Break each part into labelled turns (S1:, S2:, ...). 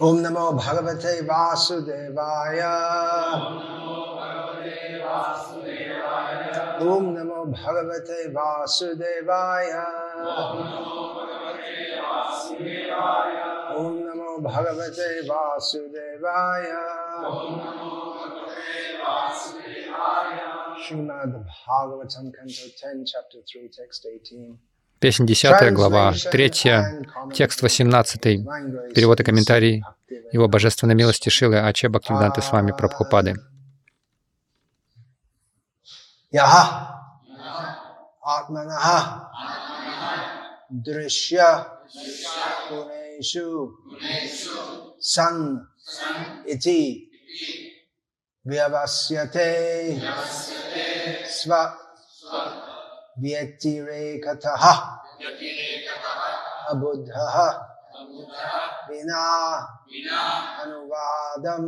S1: ओम नमो भगवते वासुदेवाय ओम नमो भगवते वासुदेवाय ओम नमो भगवते वासुदेवाय Srimad Bhagavatam, Canto 10, Chapter 3, Text 18.
S2: Песнь 10, глава 3, текст 18, перевод и комментарий Его Божественной милости Шилы Аче Бхактивиданты с вами Прабхупады.
S1: Дришья Гунешу Сан. Ити. Vyavashyate Sva व्यतिरेकतः। अबुद्धः। विना। अनुवादं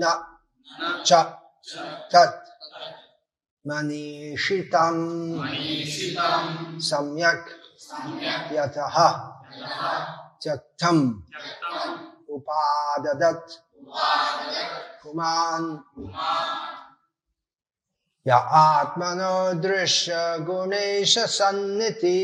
S1: न। च। तत्। सम्यक्। यतः। त्यक्तम्। उपाददत्। पुमान् य आत्मनो दृश्य गुणेश सन्निधि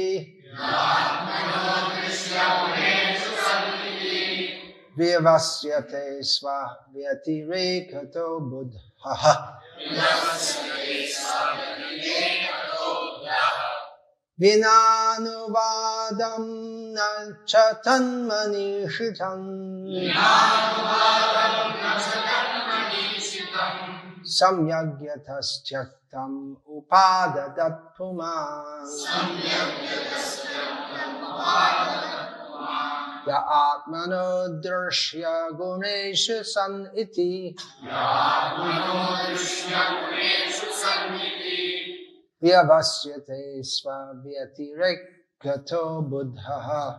S1: व्यवस्यते स्व व्यतिरेकतो बुद्धः विनानुवादं न च तन्मनीषितम् सम्यग्यतश्चक्तम् उपाददत् य आत्मनो दृश्य गुणेषु सन् इति। व्यवस्यते स्वव्यतिरेकतो बुद्धः।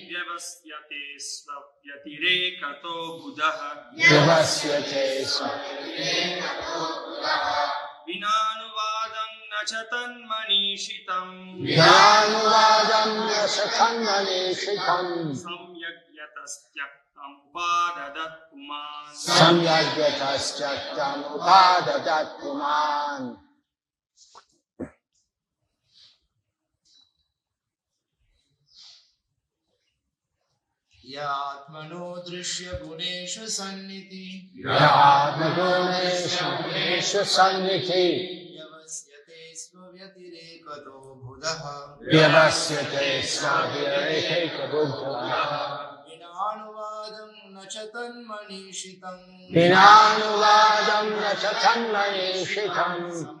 S3: व्यवस्थ्यते स्वव्यतिरे कतो बुधः
S1: व्यवस्थ्यते विनानुवादं न च तन्मनीषितम्
S4: विनानुवादं न च तन्मनीषितम् सम्यग्यतस्त्यक्तम् उपाददत् पुमान्
S1: सम्यग्यतस्त्यक्तम् उपाददत् पुमान्
S3: यात्मनो दृश्य गुणेषु सन्निधि
S1: य आत्मगुणेषु गुणेषु सन्निधि
S3: व्यवस्यते स्वव्यतिरेकतो बुधः
S1: व्यवस्यते स्वाभिरेकैकबुद्धः
S3: विनानुवादं न च तन्मनीषितम्।
S1: विनानुवादं न च तन्मनीषितम्।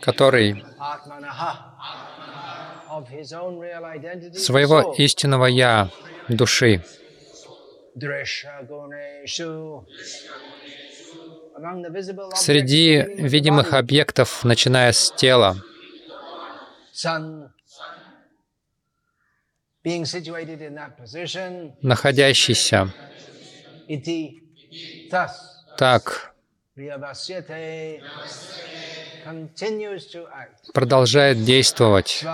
S2: который
S1: his own real identity,
S2: своего истинного «я» души среди видимых объектов, начиная с тела, находящийся так, продолжает действовать,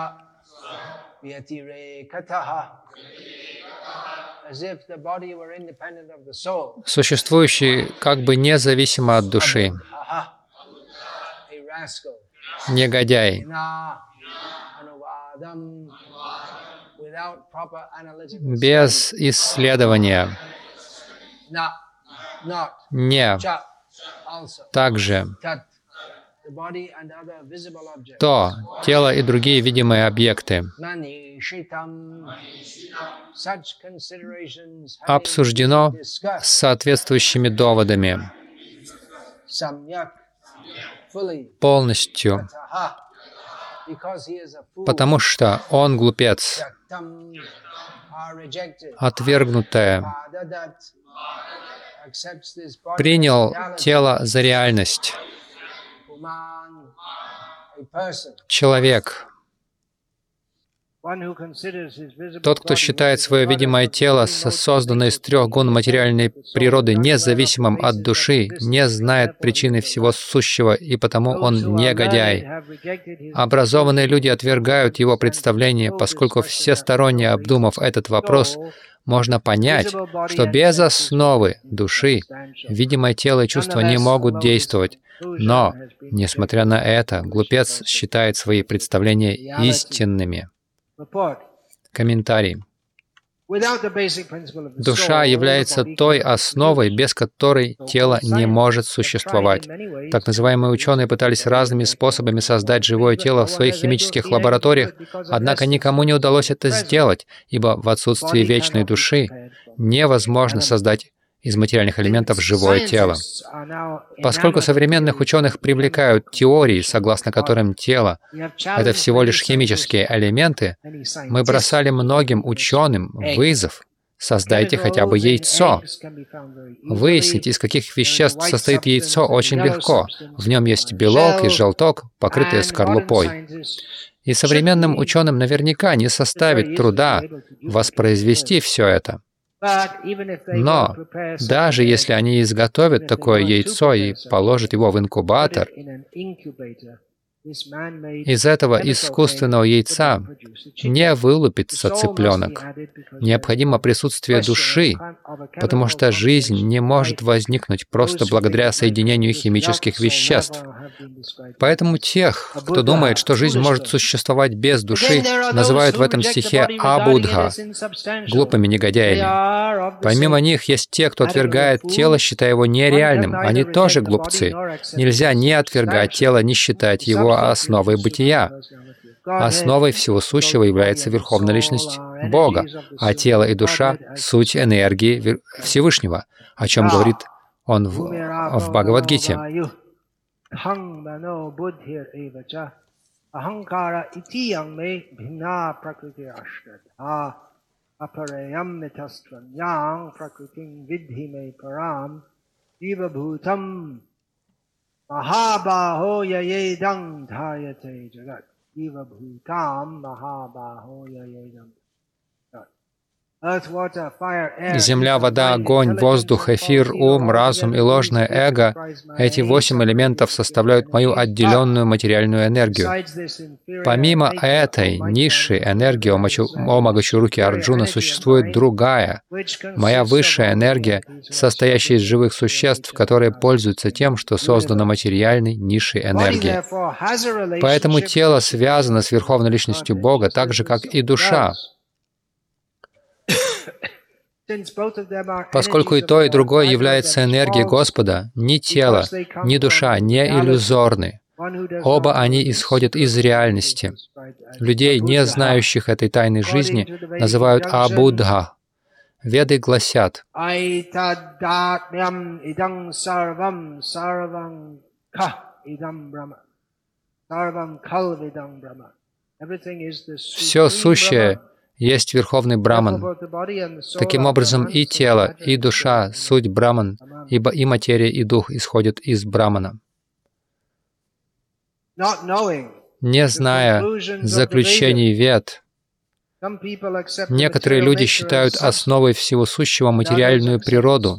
S2: существующий как бы независимо от души, негодяй, без исследования, не. Также то тело и другие видимые объекты обсуждено с соответствующими доводами полностью, потому что он глупец, отвергнутое, принял тело за реальность. Человек, тот, кто считает свое видимое тело, созданное из трех гун материальной природы, независимым от души, не знает причины всего сущего, и потому он негодяй. Образованные люди отвергают его представление, поскольку всесторонне обдумав этот вопрос, можно понять, что без основы души видимое тело и чувства не могут действовать. Но, несмотря на это, глупец считает свои представления истинными. Комментарий. Душа является той основой, без которой тело не может существовать. Так называемые ученые пытались разными способами создать живое тело в своих химических лабораториях, однако никому не удалось это сделать, ибо в отсутствии вечной души невозможно создать из материальных элементов живое тело. Поскольку современных ученых привлекают теории, согласно которым тело — это всего лишь химические элементы, мы бросали многим ученым вызов. Создайте хотя бы яйцо. Выяснить, из каких веществ состоит яйцо, очень легко. В нем есть белок и желток, покрытые скорлупой. И современным ученым наверняка не составит труда воспроизвести все это. Но даже если они изготовят такое яйцо и положат его в инкубатор, из этого искусственного яйца не вылупится цыпленок. Необходимо присутствие души, потому что жизнь не может возникнуть просто благодаря соединению химических веществ. Поэтому тех, кто думает, что жизнь может существовать без души, называют в этом стихе Абудха, глупыми негодяями. Помимо них есть те, кто отвергает тело, считая его нереальным. Они тоже глупцы. Нельзя не отвергать тело, не считать его основой бытия. Основой всего сущего является Верховная Личность Бога, а тело и душа — суть энергии Всевышнего, о чем говорит он в, в Бхагавадгите.
S5: Ashtadha aparayam mitastvanyang prakritim vidhi me param jiva mahaba ho yaye dhamdhaye te jalaiva bhutaam mahaba ho yaye dham
S2: Земля, вода, огонь, воздух, эфир, ум, разум и ложное эго — эти восемь элементов составляют мою отделенную материальную энергию. Помимо этой низшей энергии о Мачу- о Магачуруке Арджуна существует другая, моя высшая энергия, состоящая из живых существ, которые пользуются тем, что создано материальной низшей энергией. Поэтому тело связано с Верховной Личностью Бога, так же, как и душа. Поскольку и то, и другое является энергией Господа, ни тело, ни душа не иллюзорны. Оба они исходят из реальности. Людей, не знающих этой тайной жизни, называют Абудха. Веды гласят, Все сущее. Есть Верховный Браман. Таким образом, и тело, и душа, суть Браман, ибо и материя, и дух исходят из Брамана. Не зная заключений вет, некоторые люди считают основой всего сущего материальную природу,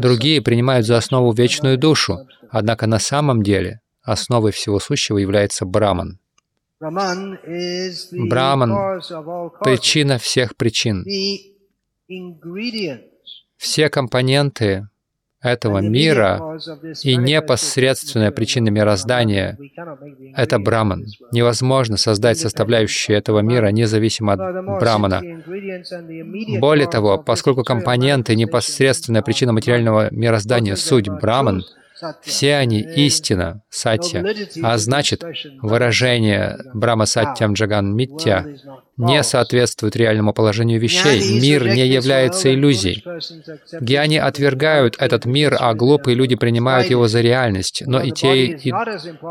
S2: другие принимают за основу вечную душу, однако на самом деле основой всего сущего является Браман,
S5: Causes.
S2: причина всех причин. Все компоненты этого мира и непосредственная причина мироздания это Браман. Невозможно создать составляющие этого мира независимо от Брамана. Более того, поскольку компоненты непосредственная причина материального мироздания — суть Браман, все они истина, сатья, а значит, выражение Брама Сатьям Джаган Митья не соответствует реальному положению вещей. Мир не является иллюзией.
S5: as
S2: отвергают этот мир, а глупые люди принимают его за реальность, но и те, и,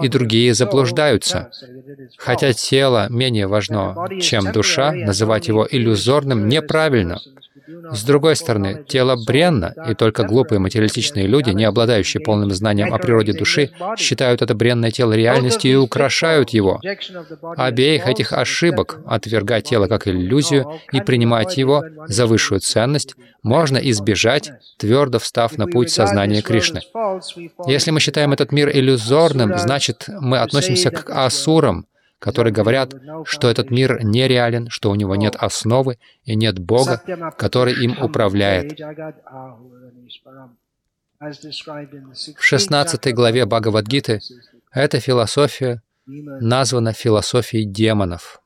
S2: и другие заблуждаются. Хотя тело менее важно, чем душа, называть его иллюзорным неправильно. С другой стороны, тело бренно, и только глупые материалистичные люди, не обладающие полным знанием о природе души, считают это бренное тело реальностью и украшают его. Обеих этих ошибок, отвергать тело как иллюзию и принимать его за высшую ценность, можно избежать, твердо встав на путь сознания Кришны. Если мы считаем этот мир иллюзорным, значит, мы относимся к асурам, которые говорят, что этот мир нереален, что у него нет основы и нет Бога, который им управляет. В 16 главе Бхагавадгиты эта философия названа философией демонов.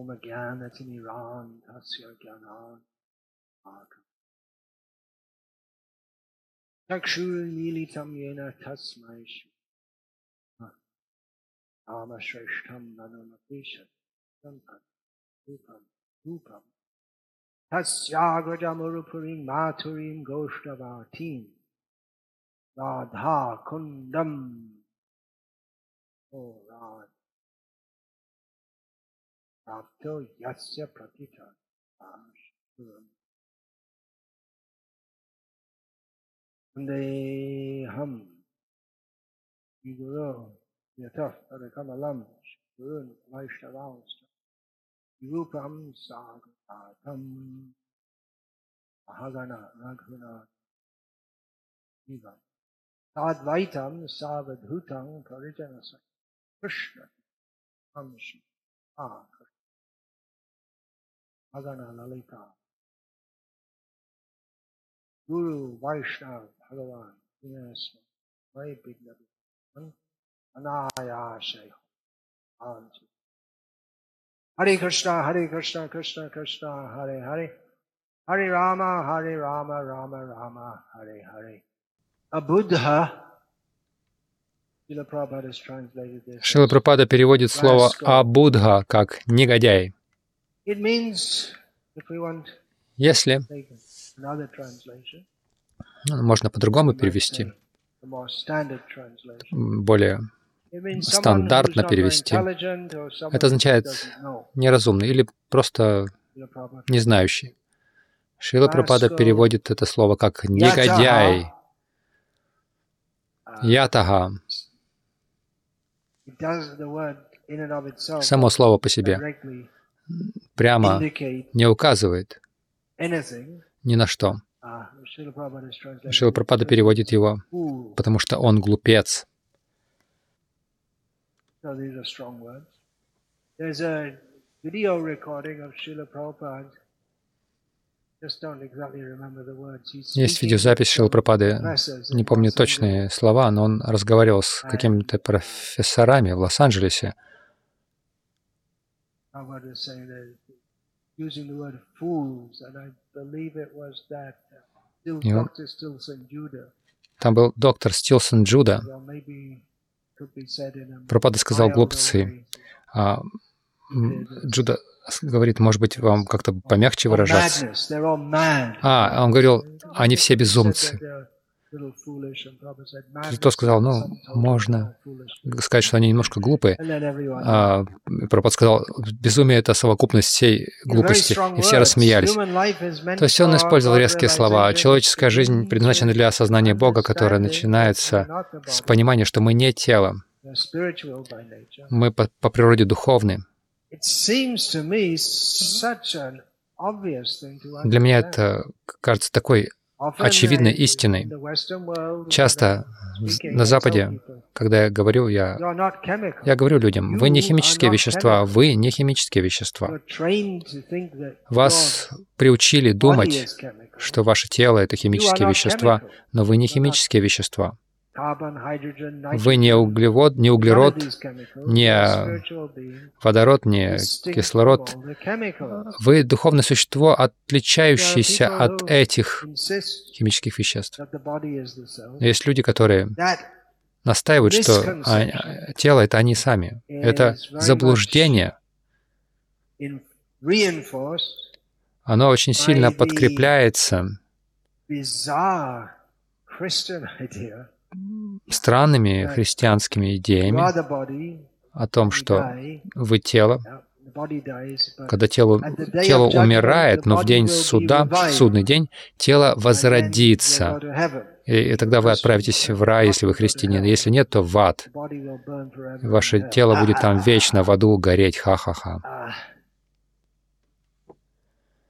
S5: over again, that's in Iran, Azerbaijan, Irak. Takshul nilitam yena tasmaish. Nama shreshtam nanamapishat. Sampam, rupam, rupam. Tasyagadamurupurim maturim goshtavatim. Radha kundam. Oh, Radha. प्राप्तो यस्य प्रतिथा। वन्देऽहं श्रीगुरो यतः पदकमलं गुरुन् वैष्णवांश्च रूपं सागताथम् अहगण रघुनाथ साद्वैतं सावधूतं परिजनस कृष्ण। अंश Ah, Hare Krishna, Hare Krishna, Krishna Krishna, Hare Hare. Hare Rama, Hare Rama, Rama Rama, Hare Hare. A Buddha Srila Prabhupada has translated this.
S2: Шила
S5: as
S2: Прабхупада переводит слово «абудха» как «негодяй». Если, ну, можно по-другому перевести, более стандартно перевести. Это означает неразумный или просто не знающий. Шила Прабхупада переводит это слово как «негодяй»,
S5: Uh,
S2: «ятага». Само слово по себе прямо не указывает ни на что.
S5: Uh,
S2: Шила переводит его, потому что он глупец. Есть видеозапись
S5: in
S2: не помню точные слова, но он разговаривал с какими-то профессорами в Лос-Анджелесе.
S5: Prabhupada was saying that using the word fools, and I believe it was that uh, still,
S2: Yeah.
S5: Dr. Stilson Judah
S2: Там был доктор Стилсон Джуда. Пропада сказал глупцы. А, Джуда говорит, может быть, вам как-то помягче выражаться. А, он говорил, они все безумцы. Кто
S5: "Madness
S2: сказал, ну, можно
S5: foolish."
S2: сказать, что они немножко глупые. А Пропад сказал, безумие — это совокупность всей глупости. И все рассмеялись. То есть он использовал резкие слова. Человеческая жизнь предназначена для осознания Бога, которое начинается с понимания, что мы не тело. Мы по, по природе духовны. Для меня это кажется такой очевидной истиной. Часто в- на Западе, когда я говорю, я, я говорю людям, вы не химические вещества, вы не химические вещества. Вас приучили думать, что ваше тело — это химические вещества, но вы не химические вещества. Вы не углевод, не углерод, не водород, не кислород. Вы духовное существо, отличающееся от этих химических веществ. Но есть люди, которые настаивают, что а, а, тело — это они сами. Это заблуждение. Оно очень сильно подкрепляется странными христианскими идеями о том, что вы тело, когда тело, тело умирает, но в день суда, в судный день, тело возродится. И, и тогда вы отправитесь в рай, если вы христианин. Если нет, то в ад. Ваше тело будет там вечно в аду гореть. Ха-ха-ха.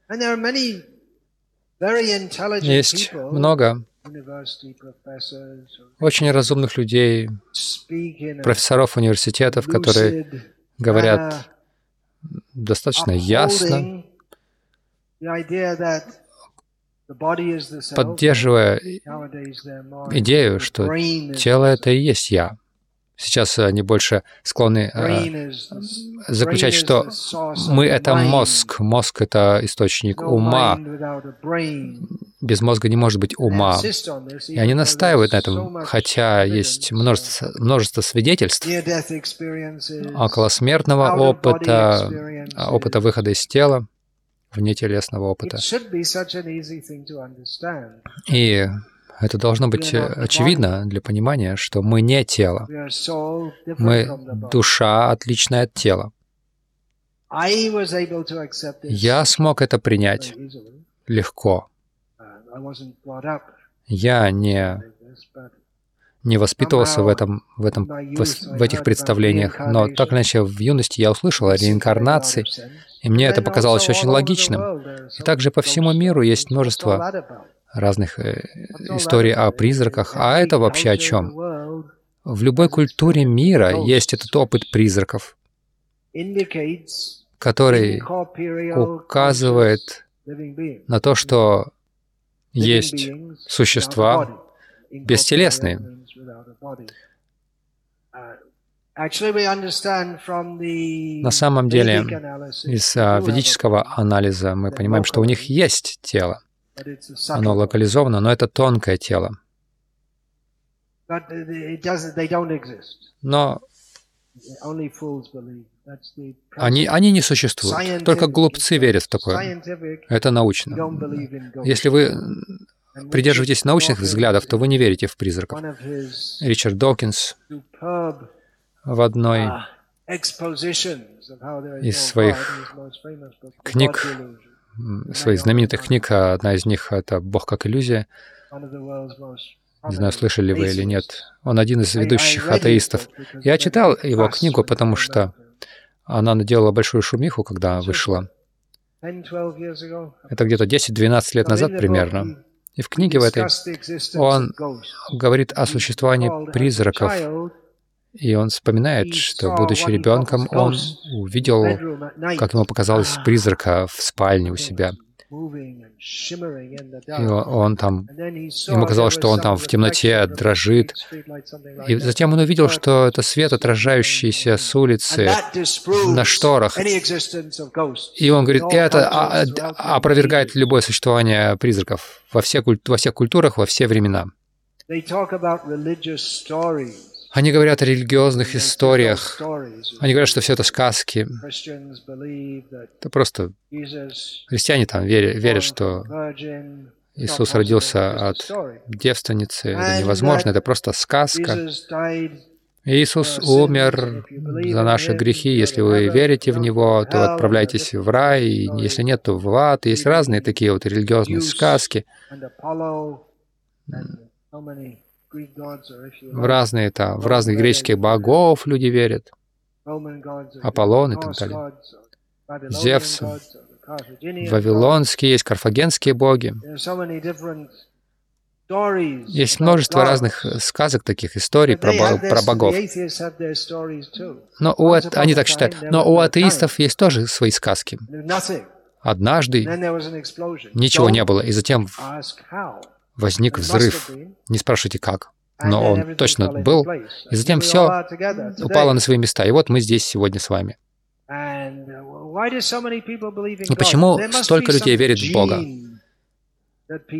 S2: Есть много очень разумных людей, профессоров университетов, которые говорят достаточно ясно, поддерживая идею, что тело — это и есть я. Сейчас они больше склонны э, заключать, что мы — это мозг, мозг — это источник ума. Без мозга не может быть ума. И они настаивают на этом, хотя есть множество, множество свидетельств. Около смертного опыта, опыта выхода из тела, внетелесного опыта. И это должно быть э, очевидно для понимания, что мы не тело. Мы душа, отличная от тела. Я смог это принять легко. Я не, не воспитывался в, этом, в, этом, в, в этих представлениях, но так или иначе в юности я услышал о реинкарнации, и мне это показалось очень логичным. И также по всему миру есть множество разных э, историй о призраках. А это вообще о чем? В любой культуре мира есть этот опыт призраков, который указывает на то, что есть существа бестелесные. На самом деле, из а, ведического анализа мы понимаем, что у них есть тело. Оно локализовано, но это тонкое тело. Но они, они не существуют. Только глупцы верят в такое. Это научно. Если вы придерживаетесь научных взглядов, то вы не верите в призраков. Ричард Докинс в одной из своих книг, своих знаменитых книг, одна из них — это «Бог как иллюзия». Не знаю, слышали вы или нет. Он один из ведущих атеистов. Я читал его книгу, потому что она наделала большую шумиху, когда вышла. Это где-то 10-12 лет назад примерно. И в книге в этой он говорит о существовании призраков. И он вспоминает, что, будучи ребенком, он увидел, как ему показалось, призрака в спальне у себя. И он там, ему казалось, что он там в темноте дрожит. И затем он увидел, что это свет, отражающийся с улицы на шторах. И он говорит, это опровергает любое существование призраков во, все, во всех культурах, во все времена. Они говорят о религиозных историях. Они говорят, что все это сказки. Это просто христиане там верят, верят что. Иисус родился от девственницы. Это невозможно, это просто сказка. Иисус умер за наши грехи. Если вы верите в Него, то отправляйтесь в рай. И если нет, то в ад. Есть разные такие вот религиозные сказки. В разные там, в разных греческих богов люди верят. Аполлон и так далее. Зевс. Вавилонские есть, карфагенские боги. Есть множество разных э, сказок, таких историй про, про богов. Но у, они так считают. Но у атеистов есть тоже свои сказки. Однажды ничего не было, и затем. Возник взрыв. Не спрашивайте как,
S5: And
S2: но он точно был, и затем все упало на свои места. И вот мы здесь сегодня с вами.
S5: And uh,
S2: И
S5: God?
S2: почему столько людей верит в Бога?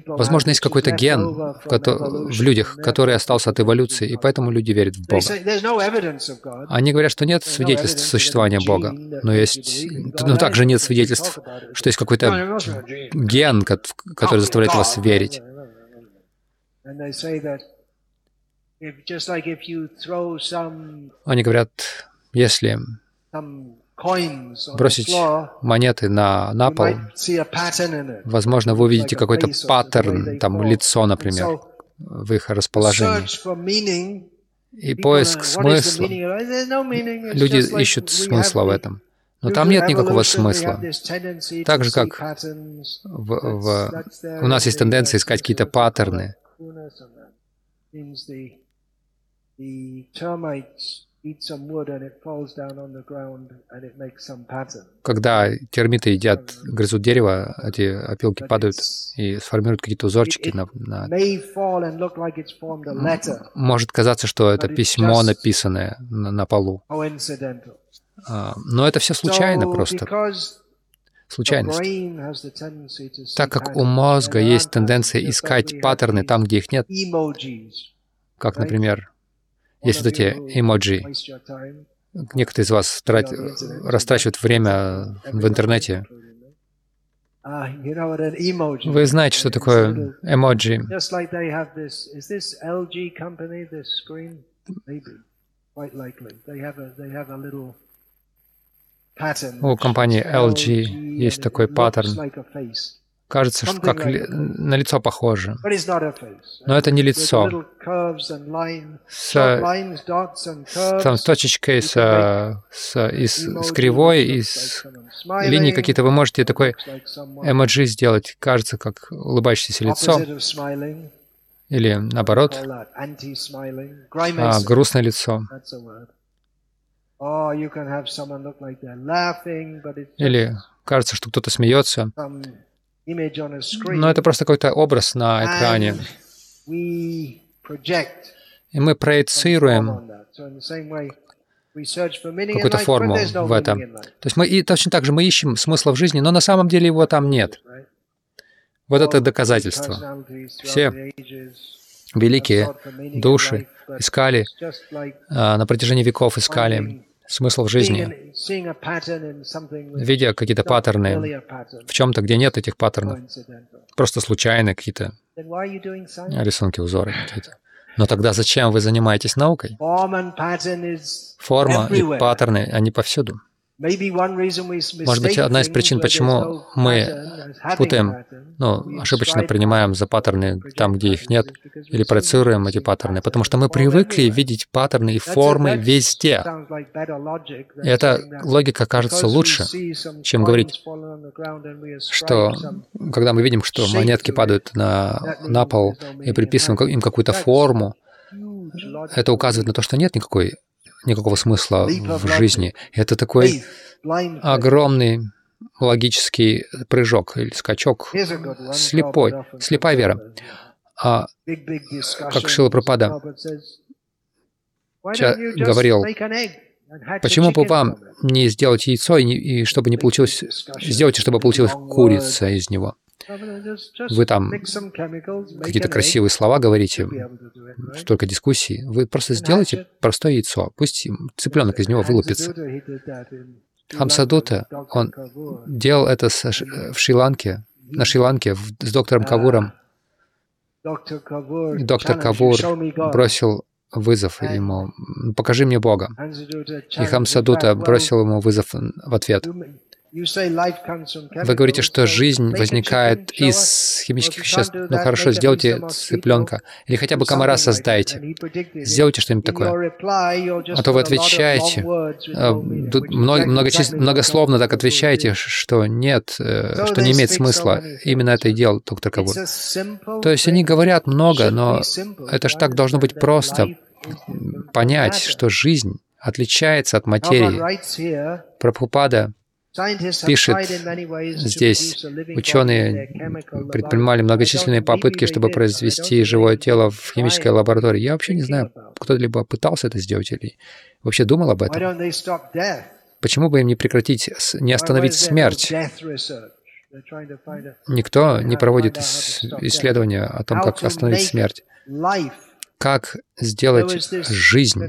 S2: Возможно, есть какой-то ген в, людях, который остался от эволюции, и поэтому люди верят в Бога.
S5: God.
S2: Они говорят, что нет свидетельств существования Бога, но есть,
S5: God.
S2: ну также нет свидетельств, что есть какой-то ген, кот- который заставляет вас верить. Они говорят, если бросить монеты на, на пол, возможно, вы увидите какой-то паттерн, там лицо, например, в их расположении. И поиск смысла. Люди ищут смысла в этом. Но там нет никакого смысла. Так же, как. В, в- у нас есть тенденция
S5: uh,
S2: искать какие-то паттерны.
S5: Coolness and that means the the termites eat some wood and it falls down on the ground and it makes some pattern.
S2: Когда термиты едят, грызут дерево, эти опилки падают и сформируют какие-то узорчики на, на- Может казаться, что это письмо, написанное на, на полу. А, Но это все случайно просто, случайность. Так как у мозга есть тенденция искать паттерны там, где их нет, как, например, есть вот эти эмоджи. Некоторые из вас трат- растрачивают время в интернете.
S5: Emoji
S2: Вы знаете, что такое эмоджи. У компании LG есть такой паттерн. Кажется, что как ли- на лицо похоже. Но это не лицо. С,
S5: curves.
S2: там, с точечкой, с, с, и с, с кривой, и с линии какие-то. Вы можете такой эмоджи сделать. Кажется, как улыбающееся лицо. Или наоборот, а, грустное лицо. Или кажется, что кто-то смеется. Но это просто какой-то образ на экране. И мы проецируем какую-то форму в этом. То есть мы и точно так же мы ищем смысла в жизни, но на самом деле его там нет. Вот это доказательство. Все великие души искали, а, на протяжении веков искали смысл жизни, видя какие-то паттерны в чем-то, где нет этих паттернов, просто случайные какие-то рисунки, узоры какие-то. Но тогда зачем вы занимаетесь наукой? Форма и паттерны, они повсюду. Может быть, одна из причин, почему мы путаем, ну, ошибочно принимаем за паттерны там, где их нет, или проецируем эти паттерны, потому что мы привыкли видеть паттерны и формы везде. И эта логика кажется лучше, чем говорить, что когда мы видим, что монетки падают на, на пол и приписываем им какую-то форму, это указывает на то, что нет никакой, никакого смысла в жизни. Это такой огромный логический прыжок или скачок, слепой, слепая вера. А как Шила Прабхупада
S5: Prabhupada says, "Why
S2: ча-
S5: don't you just
S2: говорил, почему бы вам
S5: from it?"
S2: не сделать яйцо, и, и чтобы не получилось, сделайте, чтобы получилась курица из него. Вы там какие-то красивые слова говорите, столько дискуссий. Вы просто сделайте простое яйцо. Пусть цыпленок из него вылупится. Хамсадута, он делал это в Шри-Ланке, на Шри-Ланке с доктором Кавуром. И доктор Кавур бросил вызов ему, «Покажи мне Бога». И Хамсадута бросил ему вызов в ответ. Вы говорите, что жизнь возникает из химических веществ. Ну хорошо, сделайте цыпленка. Или хотя бы комара создайте. Сделайте что-нибудь такое. А то вы отвечаете, э, много, многочис... многословно так отвечаете, что нет, э, что не имеет смысла. Именно это и делал доктор Кабур. То есть они говорят много, но это же так должно быть просто понять, что жизнь отличается от материи. Прабхупада пишет здесь, ученые предпринимали многочисленные попытки, чтобы произвести живое тело в химической лаборатории. Я вообще не знаю, кто-либо пытался это сделать или вообще думал об этом. Почему бы им не прекратить, не остановить смерть? Никто не проводит исследования о том, как остановить смерть. Как сделать жизнь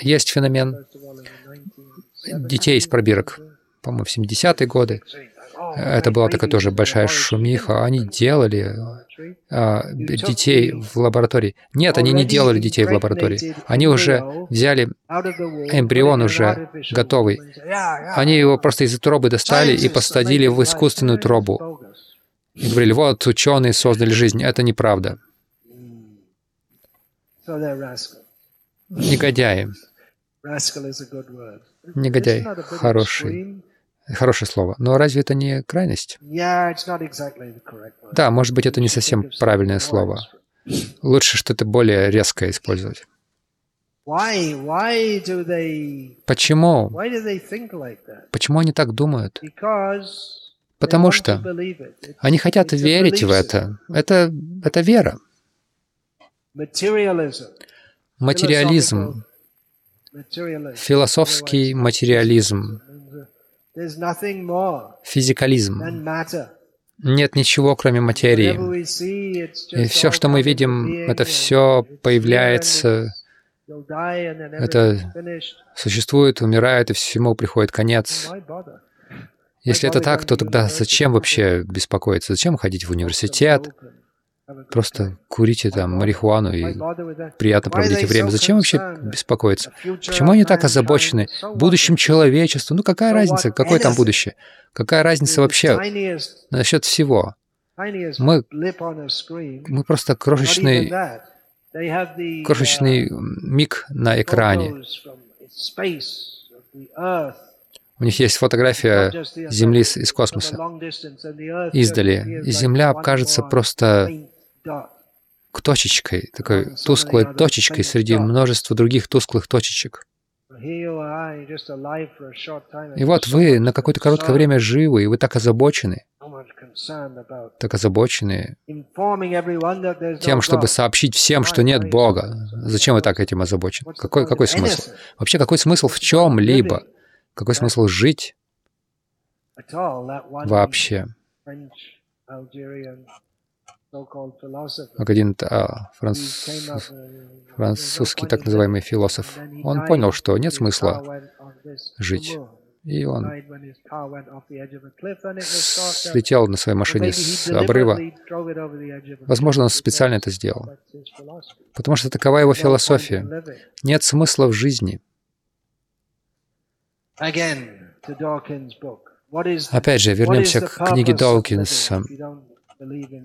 S2: есть феномен детей из пробирок, по-моему, в 70-е годы. Это была такая тоже большая шумиха. Они делали а, детей в лаборатории. Нет, они не делали детей в лаборатории. Они уже взяли эмбрион уже готовый. Они его просто из утробы достали и посадили в искусственную тробу. И говорили, вот ученые создали жизнь. Это неправда. Негодяи. Негодяй — хороший, хорошее слово. Но разве это не крайность? Да, может быть, это не совсем правильное слово. Лучше что-то более резкое использовать. Почему? Почему они так думают? Потому что они хотят верить в это. Это, это вера материализм, философский материализм, физикализм. Нет ничего, кроме материи. И все, что мы видим, это все появляется, это существует, умирает, и всему приходит конец. Если это так, то тогда зачем вообще беспокоиться? Зачем ходить в университет? Просто курите там марихуану и приятно проводите время. Зачем вообще беспокоиться? Почему они так озабочены будущим человечеством? Ну какая разница, какое там будущее? Какая разница вообще насчет всего? Мы, мы просто крошечный, крошечный миг на экране. У них есть фотография Земли из космоса издали. И Земля кажется просто к точечкой, такой тусклой точечкой среди множества других тусклых точечек. И вот вы на какое-то короткое время живы, и вы так озабочены, так озабочены тем, чтобы сообщить всем, что нет Бога. Зачем вы так этим озабочены? Какой, какой смысл? Вообще, какой смысл в чем-либо? Какой смысл жить вообще? Один а, франц... французский так называемый философ, он понял, что нет смысла жить. И он слетел на своей машине с обрыва. Возможно, он специально это сделал. Потому что такова его философия. Нет смысла в жизни. Опять же, вернемся к книге Доукинса.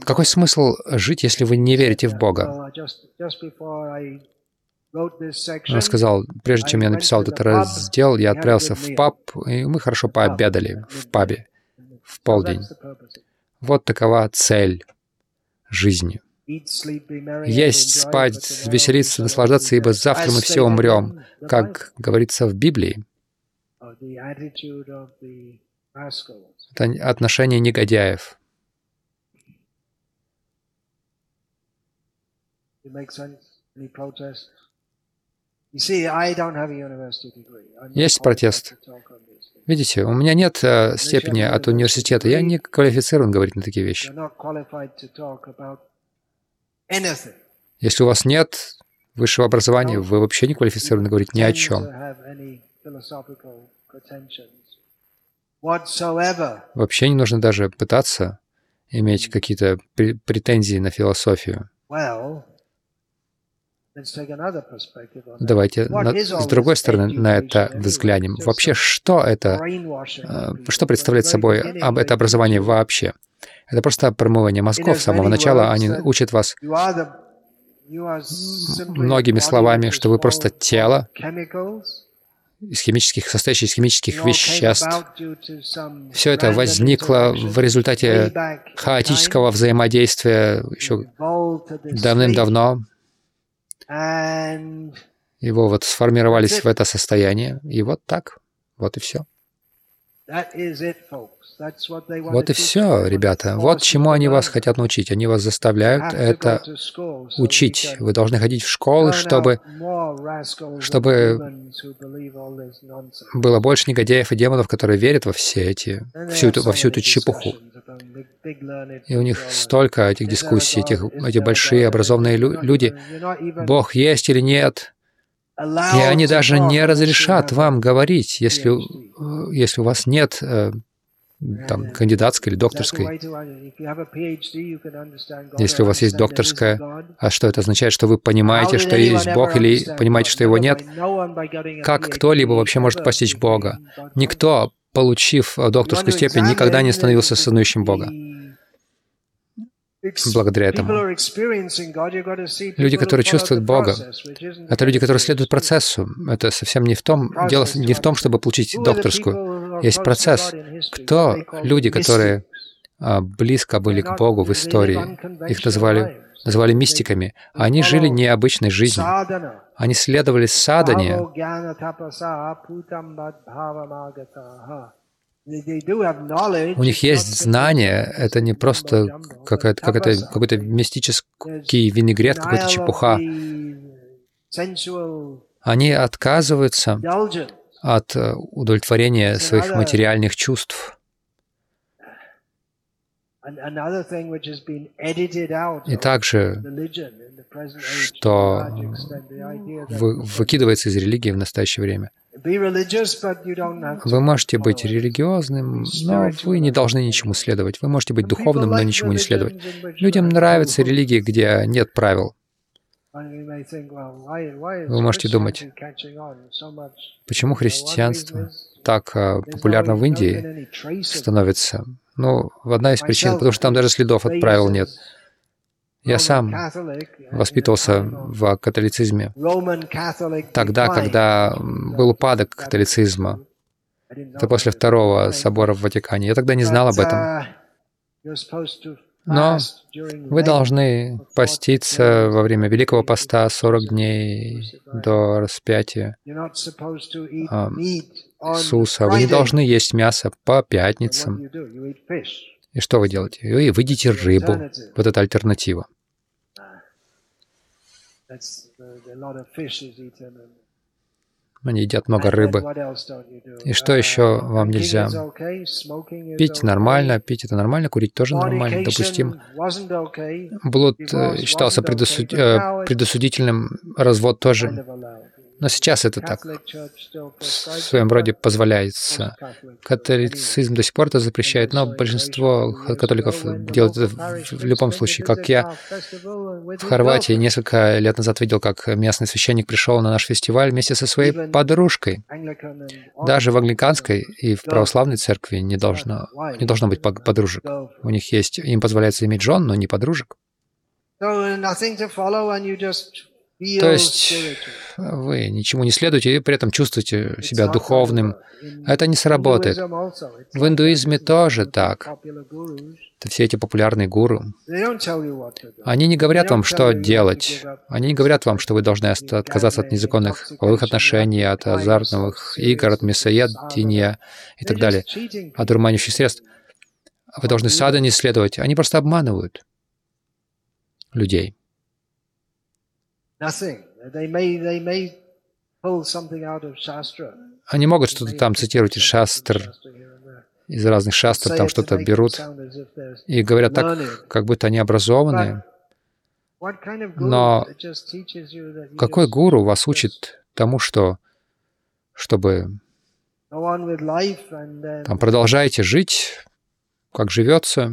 S2: Какой смысл жить, если вы не верите в Бога? Он сказал, прежде чем я написал этот раздел, я отправился в паб, и мы хорошо пообедали в пабе в полдень. Вот такова цель жизни. Есть, спать, веселиться, наслаждаться, ибо завтра мы все умрем, как говорится в Библии. Это отношение негодяев.
S5: You see, I don't have a university degree. I'm not
S2: Есть протест. Видите, у меня нет э, степени от университета. Я не квалифицирован говорить на такие вещи. Если у вас нет высшего образования, вы вообще не квалифицированы говорить ни о чем.
S5: any.
S2: Вообще не нужно даже пытаться иметь какие-то пре- претензии на философию. Давайте с другой стороны на это взглянем. Вообще, что это, э, что представляет собой это образование вообще? Это просто промывание мозгов с самого начала. Они учат вас многими словами, что вы просто тело, из химических, состоящее из химических веществ. Все это возникло в результате хаотического взаимодействия еще давным-давно. Его вот сформировались в это состояние. И вот так. Вот и все. Вот и все, ребята. Вот чему они вас хотят научить. Они вас заставляют это учить. Вы должны ходить в школы, чтобы чтобы было больше негодяев и демонов, которые верят во все эти, всю эту, во всю эту чепуху. И у них столько этих дискуссий, этих, эти большие образованные люди. Бог есть или нет? И они даже не разрешат вам говорить, если, если у вас нет э, там, кандидатской или докторской. Если у вас есть докторская, а что это означает, что вы понимаете, что есть Бог, или понимаете, что его нет? Как кто-либо вообще может постичь Бога? Никто, получив э, докторскую степень, никогда не становился сознающим Бога. Благодаря этому. Люди, которые чувствуют Бога, Это люди, которые следуют процессу. Это совсем не в том, дело не в том, чтобы получить докторскую. Есть процесс. Кто люди, которые близко были к Богу в истории? Их называли, называли мистиками. Они жили необычной жизнью. Они следовали садане. У них есть знания. Это не просто какая-то,
S5: but
S2: какой-то, мистический винегрет, какая-то чепуха. Они отказываются от удовлетворения своих материальных чувств. И также что вы, выкидывается из религии в настоящее время. Вы можете быть религиозным, но вы не должны ничему следовать. Вы можете быть духовным, но ничему не следовать. Людям нравятся религии, где нет правил.
S5: Вы
S2: можете думать, Почему христианство так а, популярно в Индии становится? Ну, одна из причин, потому что там даже следов от правил нет. Я сам воспитывался в католицизме тогда, когда был упадок католицизма. Это после второго собора в Ватикане. Я тогда не знал об этом. Но Вы должны поститься во время Великого Поста 40 дней до распятия а, Иисуса. Вы не должны есть мясо по пятницам. И что вы делаете? Вы едите рыбу. Вот это альтернатива. Они едят много рыбы. И что еще вам нельзя? Пить нормально, пить это нормально, курить тоже нормально, допустим. Блуд э, считался предосуд- э, предосудительным, развод тоже. Но сейчас это так. В своем роде позволяется. Католицизм до сих пор это запрещает, но большинство католиков делают это в- любом случае. Как я в Хорватии несколько лет назад видел, как местный священник пришел на наш фестиваль вместе со своей подружкой. Даже в англиканской и в православной церкви не должно, не должно быть подружек. У них есть, им позволяется иметь жен, но не подружек. То есть вы ничему не следуете и при этом чувствуете себя духовным. Это не сработает. В индуизме тоже так. Это все эти популярные гуру. Они не говорят вам, что делать. Они не говорят вам, что вы должны отказаться от незаконных половых отношений, от азартных игр, от мясоедения и так далее, от дурманящих средств. Вы должны сада не следовать. Они просто обманывают людей.
S5: Nothing. They may they may pull something out of Shastra.
S2: Они могут что-то там цитировать из шастр, из разных шастр, там что-то берут и говорят так, как будто они образованные. Но Какой гуру вас учит тому, что чтобы там продолжайте жить, как живется,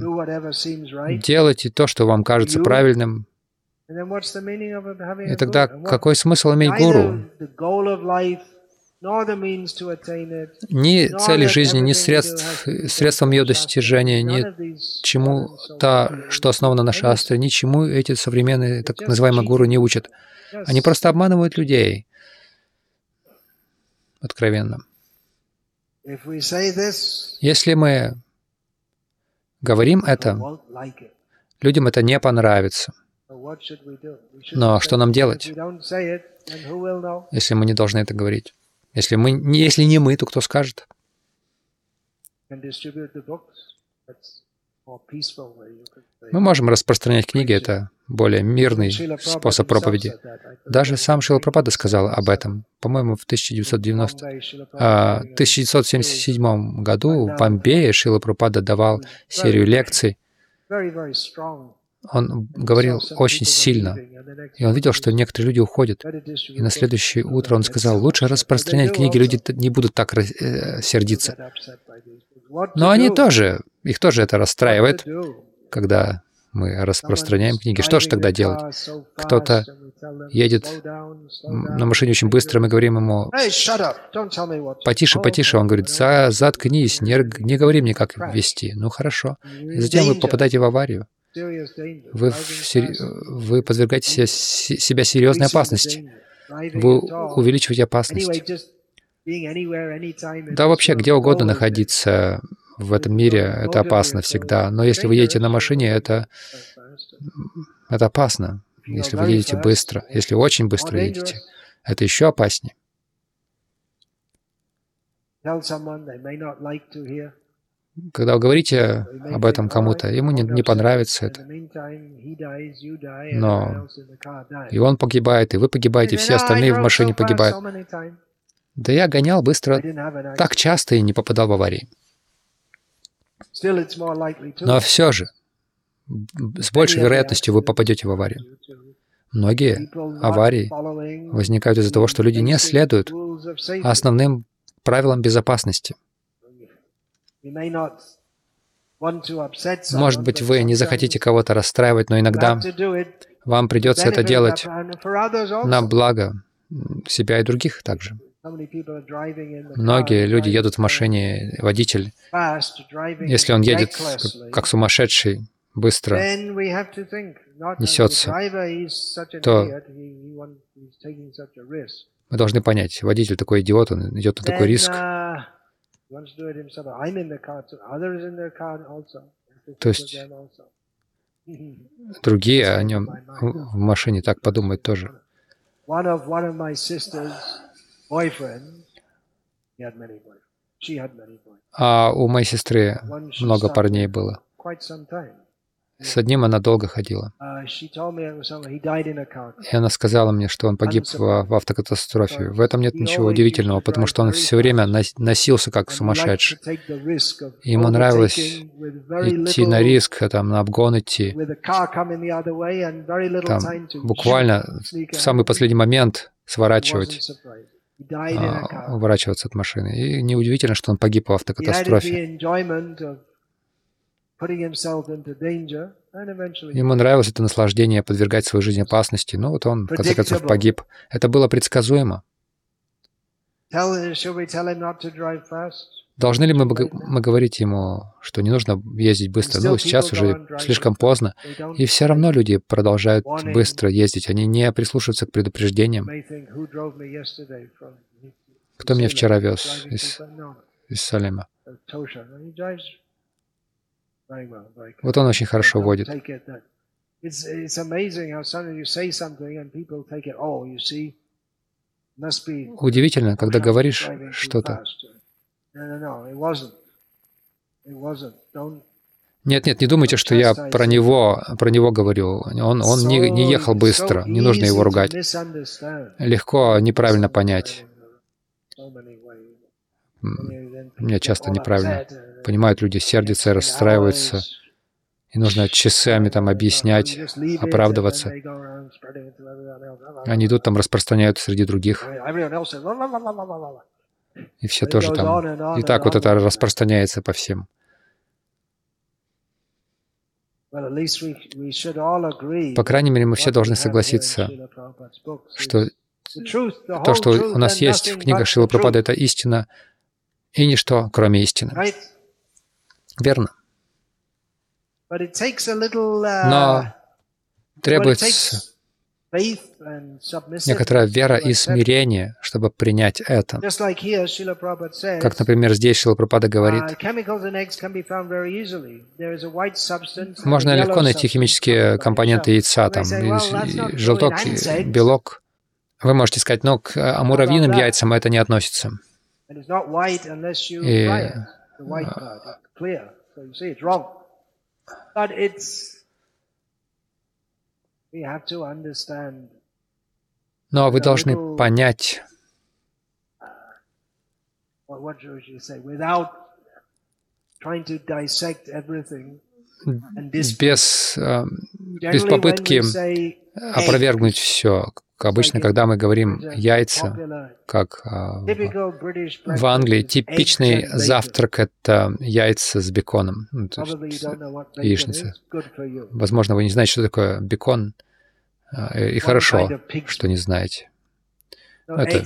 S2: делайте то, что вам кажется правильным. И тогда какой смысл иметь гуру? Ни цели жизни, ни средств, средством ее достижения, ни чему-то, что основано на шастре, ничему эти современные так называемые гуру не учат. Они просто обманывают людей. Откровенно. Если мы говорим это, людям это не понравится. Но что нам делать, если мы не должны это говорить? Если, мы, если не мы, то кто скажет? Мы можем распространять книги, это более мирный способ проповеди. Даже сам Шила Прабхада сказал об этом, по-моему, в 1990, а, 1977 году в Бомбее Шила Прабхада давал серию лекций. Он говорил очень сильно, и он видел, что некоторые люди уходят. И на следующее утро он сказал, лучше распространять книги, люди не будут так э, сердиться. Но они тоже, их тоже это расстраивает, когда мы распространяем книги. Что же тогда делать? Кто-то едет на машине очень быстро, мы говорим ему, потише, потише. Он говорит, За, заткнись, не, не говори мне, как вести. Ну хорошо. И затем вы попадаете в аварию. Вы, сер- вы подвергаете се- се- себя серьезной опасности. Вы увеличиваете опасность. Да вообще, где угодно находиться в этом мире, это опасно всегда. Но если вы едете на машине, это, это опасно. Если вы едете быстро, если очень быстро едете, это еще опаснее. Когда вы говорите об этом кому-то, ему не, не понравится это. Но И он погибает, и вы погибаете, и все остальные в машине погибают. Да я гонял быстро так часто и не попадал в аварии. Но все же, с большей вероятностью вы попадете в аварию. Многие аварии возникают из-за того, что люди не следуют основным правилам безопасности. Может быть, вы не захотите кого-то расстраивать, но иногда вам придется это делать на благо себя и других также. Многие люди едут в машине, водитель, если он едет как, как сумасшедший, быстро, несется, то мы должны понять, водитель такой идиот, он идет на такой риск. То есть другие о нем в машине так подумают тоже. А у моей сестры много парней было. С одним она долго ходила.
S5: Car.
S2: И она сказала мне, что он погиб в, в автокатастрофе. В этом нет ничего удивительного, потому что он все время нос- носился как сумасшедший. Ему нравилось Идти на риск, а там на обгон идти. Там буквально в самый последний момент сворачивать, а, уворачиваться от машины. И неудивительно, что он погиб в автокатастрофе. Ему нравилось это наслаждение подвергать свою жизнь опасности. Ну вот он, в конце концов, погиб. Это было предсказуемо. Должны ли мы, мы говорить ему, что не нужно ездить быстро? Ну, сейчас уже слишком поздно. И все равно люди продолжают быстро ездить. Они не прислушиваются к предупреждениям. Кто меня вчера вез из, из Салема? Вот он очень хорошо водит.
S5: oh,
S2: Удивительно, когда говоришь что-то. Нет, нет, не думайте, что я про него, про него говорю. Он, он не, не ехал быстро, не нужно его ругать. Легко неправильно понять. М, Меня часто неправильно понимают, люди сердятся, расстраиваются, и нужно часами там объяснять, оправдываться. Они идут там, распространяют среди других, и все тоже там. И так вот это распространяется по всем. По крайней мере, мы все должны согласиться, что то, что у нас есть в книгах Шила Прабхупады, это истина и ничто, кроме истины. Верно. Но требуется некоторая вера и смирение, чтобы принять это. Как, например, здесь Шила Прабхупада говорит, можно легко найти химические компоненты яйца, там, желток, белок. Вы можете сказать, но к а, муравьиным яйцам это не относится. И
S5: But it's we have to understand
S2: Но вы должны понять,
S5: what, what should you say without trying to dissect everything and dispute.
S2: без, э, без
S5: when
S2: попытки
S5: we
S2: опровергнуть все. Обычно, когда мы говорим яйца, как а, в- Англии, типичный завтрак — это яйца с беконом. Ну, то есть, яичница. Возможно, вы не знаете, что такое бекон, а, и хорошо, что не знаете.
S5: So,
S2: Это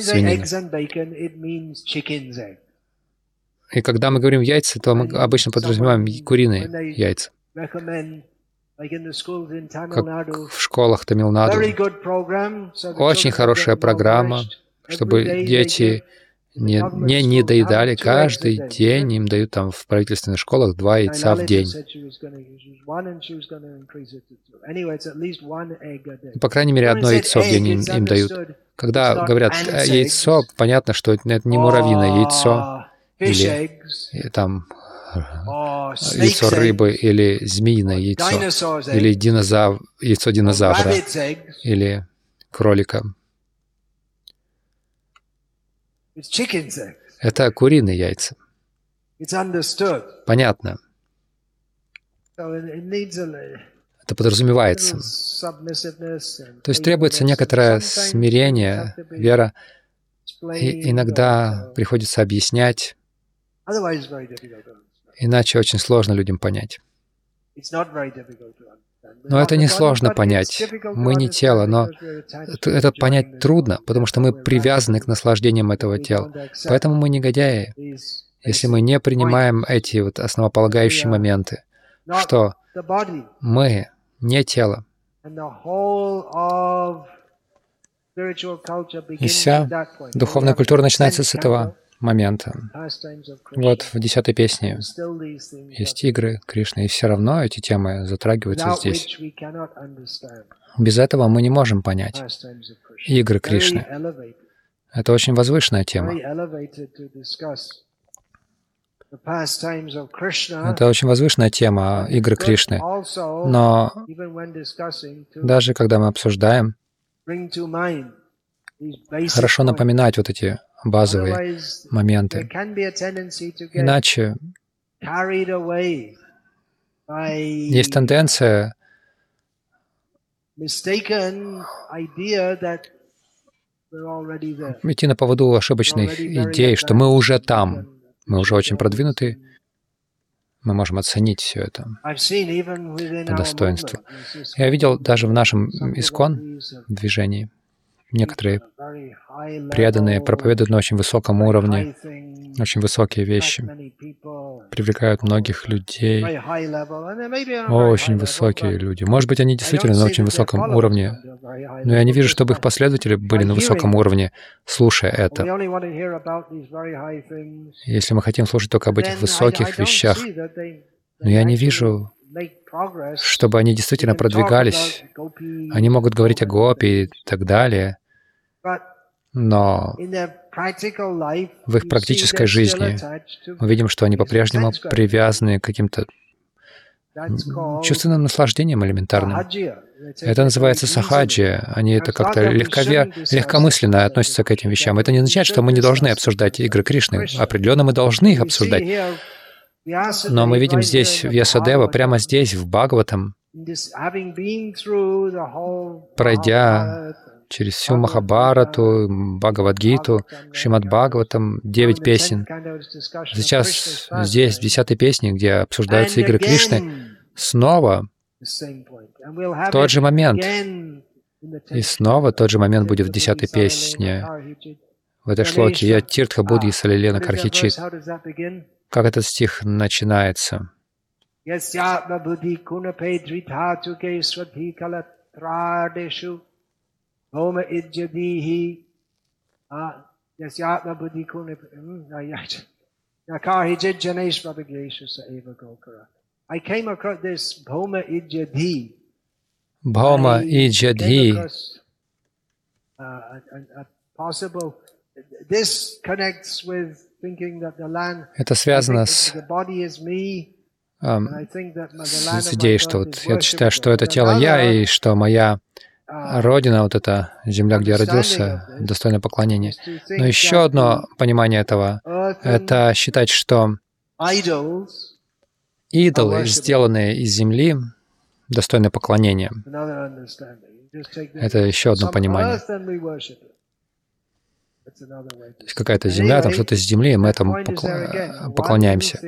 S2: свинина. И когда мы говорим яйца, то мы обычно подразумеваем куриные яйца. Как в школах Тамилнаду. Очень хорошая программа, чтобы дети не, не
S5: eggs a
S2: Каждый день им дают там в правительственных школах два яйца в день. По крайней мере, одно яйцо в день им, им дают. Когда говорят э, яйцо, понятно, что это не муравьиное яйцо, или- там яйцо
S5: snake's egg
S2: рыбы или змеиное яйцо,
S5: dinosaur's egg
S2: или динозав... яйцо
S5: or
S2: динозавра, или кролика. Это куриные яйца. Понятно. Это подразумевается. То есть требуется некоторое смирение, вера. И иногда
S5: or-
S2: приходится объяснять, Иначе очень сложно людям понять. Но это не сложно понять. Мы не тело, но это, понять трудно, потому что мы привязаны к наслаждениям этого тела. Поэтому мы негодяи, если мы не принимаем эти вот основополагающие моменты, что мы не тело. И вся духовная культура начинается с этого момента. Вот в десятой песне есть игры Кришны, и все равно эти темы затрагиваются здесь. Без этого мы не можем понять игры Кришны. Это очень возвышенная тема. Это очень возвышенная тема игры Кришны. Но даже когда мы обсуждаем, хорошо напоминать вот эти базовые моменты. Иначе есть тенденция идти на поводу ошибочных идей, что мы уже там, мы уже очень продвинуты, мы можем оценить все это. По достоинству. Я видел даже в нашем искон движении некоторые преданные проповедуют на очень высоком уровне, очень высокие вещи, привлекают многих людей, очень высокие люди. Может быть, они действительно на очень высоком уровне, но я не вижу, чтобы их последователи были на высоком уровне, слушая это. Если мы хотим слушать только об этих высоких вещах, но я не вижу, чтобы они действительно продвигались. Они могут говорить о гопи и так далее, но в их практической жизни мы видим, что они по-прежнему привязаны к каким-то чувственным наслаждением элементарным. Это называется сахаджи. Они это как-то легкове, легкомысленно относятся к этим вещам. Это не означает, что мы не должны обсуждать игры Кришны. Определенно мы должны их обсуждать. Но мы видим здесь
S5: the
S2: Вьясадева, прямо здесь, в Бхагаватам, пройдя через всю Махабарату, Бхагавадгиту, Шримад Бхагаватам, девять песен.
S5: 10th canto is discussion of
S2: Сейчас здесь, в
S5: pastimes.
S2: десятой песне, где обсуждаются игры Кришны, снова тот же момент. И
S5: 10th
S2: снова тот же момент будет в
S5: Tirtha
S2: десятой
S5: Bodhisattva
S2: песне.
S5: Karhijit.
S2: В этой шлоке «Я Тиртха Будхи
S5: Ah,
S2: Салилена
S5: is that
S2: Кархичит». Как этот стих начинается?
S5: Yasyatma buddhi kunape dritatuke swati kalatradeshu ah, kunape hmm, ayat. Nakarhijit janesh babageshu sa eva gokara. I came across this Bhoma Ijjadhi.
S2: Бхаума
S5: I
S2: и
S5: came
S2: Джадхи
S5: across, uh, a, a, a possible. This connects with thinking that the land.
S2: Это связано с, эм, с, идеей, что вот я считаю, что это тело я, и что моя
S5: uh,
S2: родина, вот эта земля, где я родился, достойна поклонения. Но еще одно понимание этого это считать, что идолы, сделанные из земли, достойны поклонения. Это еще одно понимание. То есть какая-то земля, там что-то из земли, и мы этому поклоняемся.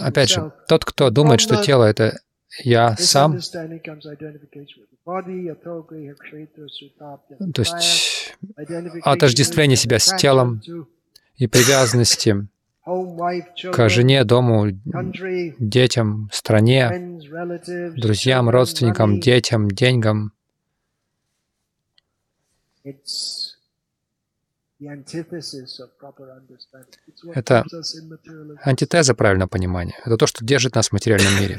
S2: Опять же, тот, кто думает, что тело — это я сам, то есть отождествление себя с телом и привязанности к жене, дому, детям, стране, друзьям, родственникам, детям, деньгам. Это антитеза правильного понимания. Это то, что держит нас в материальном мире.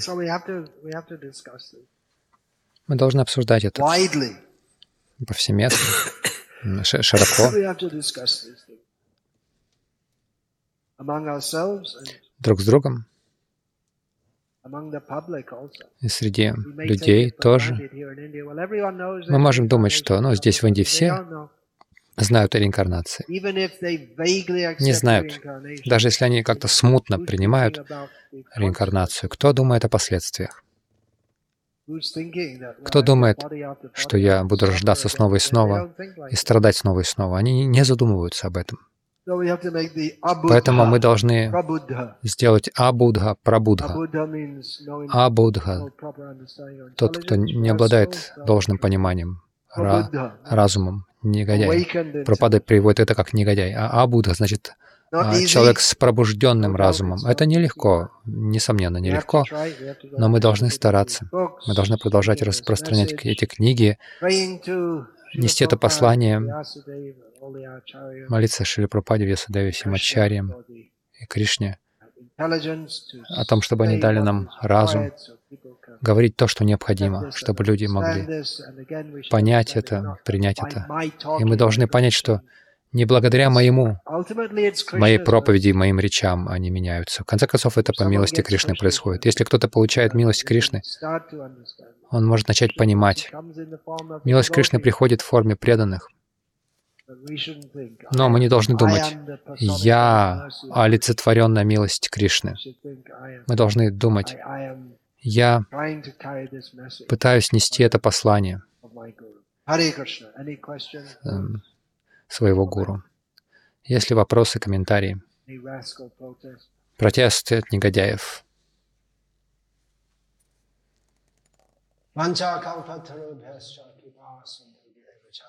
S2: Мы должны обсуждать это повсеместно, широко, друг с другом и среди людей тоже. Мы можем думать, что ну, здесь в Индии все. Знают о реинкарнации. Не знают, даже если они как-то смутно принимают реинкарнацию. Кто думает о последствиях? Кто думает, что я буду рождаться снова и снова и страдать снова и снова? Они не задумываются об этом. Поэтому мы должны сделать абудха, прабудха. Абудха тот, кто не обладает должным пониманием, ра- разумом, негодяй. Пропада приводит это как негодяй. А абудха значит а, человек с пробужденным разумом. Это нелегко, несомненно, нелегко, но мы должны стараться. Мы должны продолжать распространять эти книги, нести это послание, молиться Шили Пропаде, Весадеве, всем
S5: Krishna
S2: ачарьям
S5: for the
S2: и Кришне о том, чтобы они дали нам разум, говорить то, что необходимо, чтобы люди могли понять это, принять это. И мы должны понять, что не благодаря моему, моей проповеди моим речам они меняются. В конце концов, это по милости Кришны происходит. Если кто-то получает милость Кришны, он может начать понимать. Милость Кришны приходит в форме преданных. Но мы не должны думать, я олицетворенная милость Кришны. Мы должны думать, я пытаюсь нести это послание эм, своего гуру. Есть ли вопросы, комментарии? Протесты от негодяев.
S1: Vanchakalpatarubhyascha kipasundarbhyavacha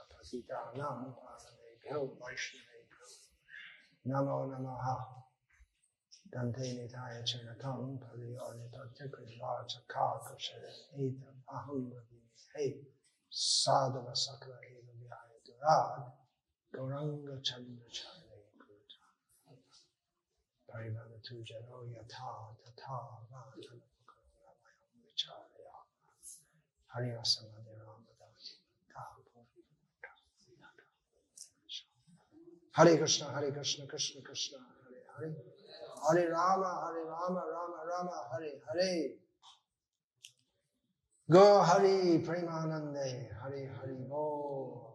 S1: Dante Nitaya Chinatam, Pali Orita Tikrishva Chakakusha, Ethan Ahumadi, Hey, Sadhava Sakra Eva Vihaya Durad, Goranga Chandra Chandra Kuta. Parivana Tuja, Oh Yata, Tata, Vata, Vakura, Vayam, Vichara, Krishna, Hare Krishna, Krishna Krishna, Hare Hare. Hare Rama, Hare Rama, Rama Rama, Hare Hare.
S5: Go Hari Premanande, Hare Hare Bo.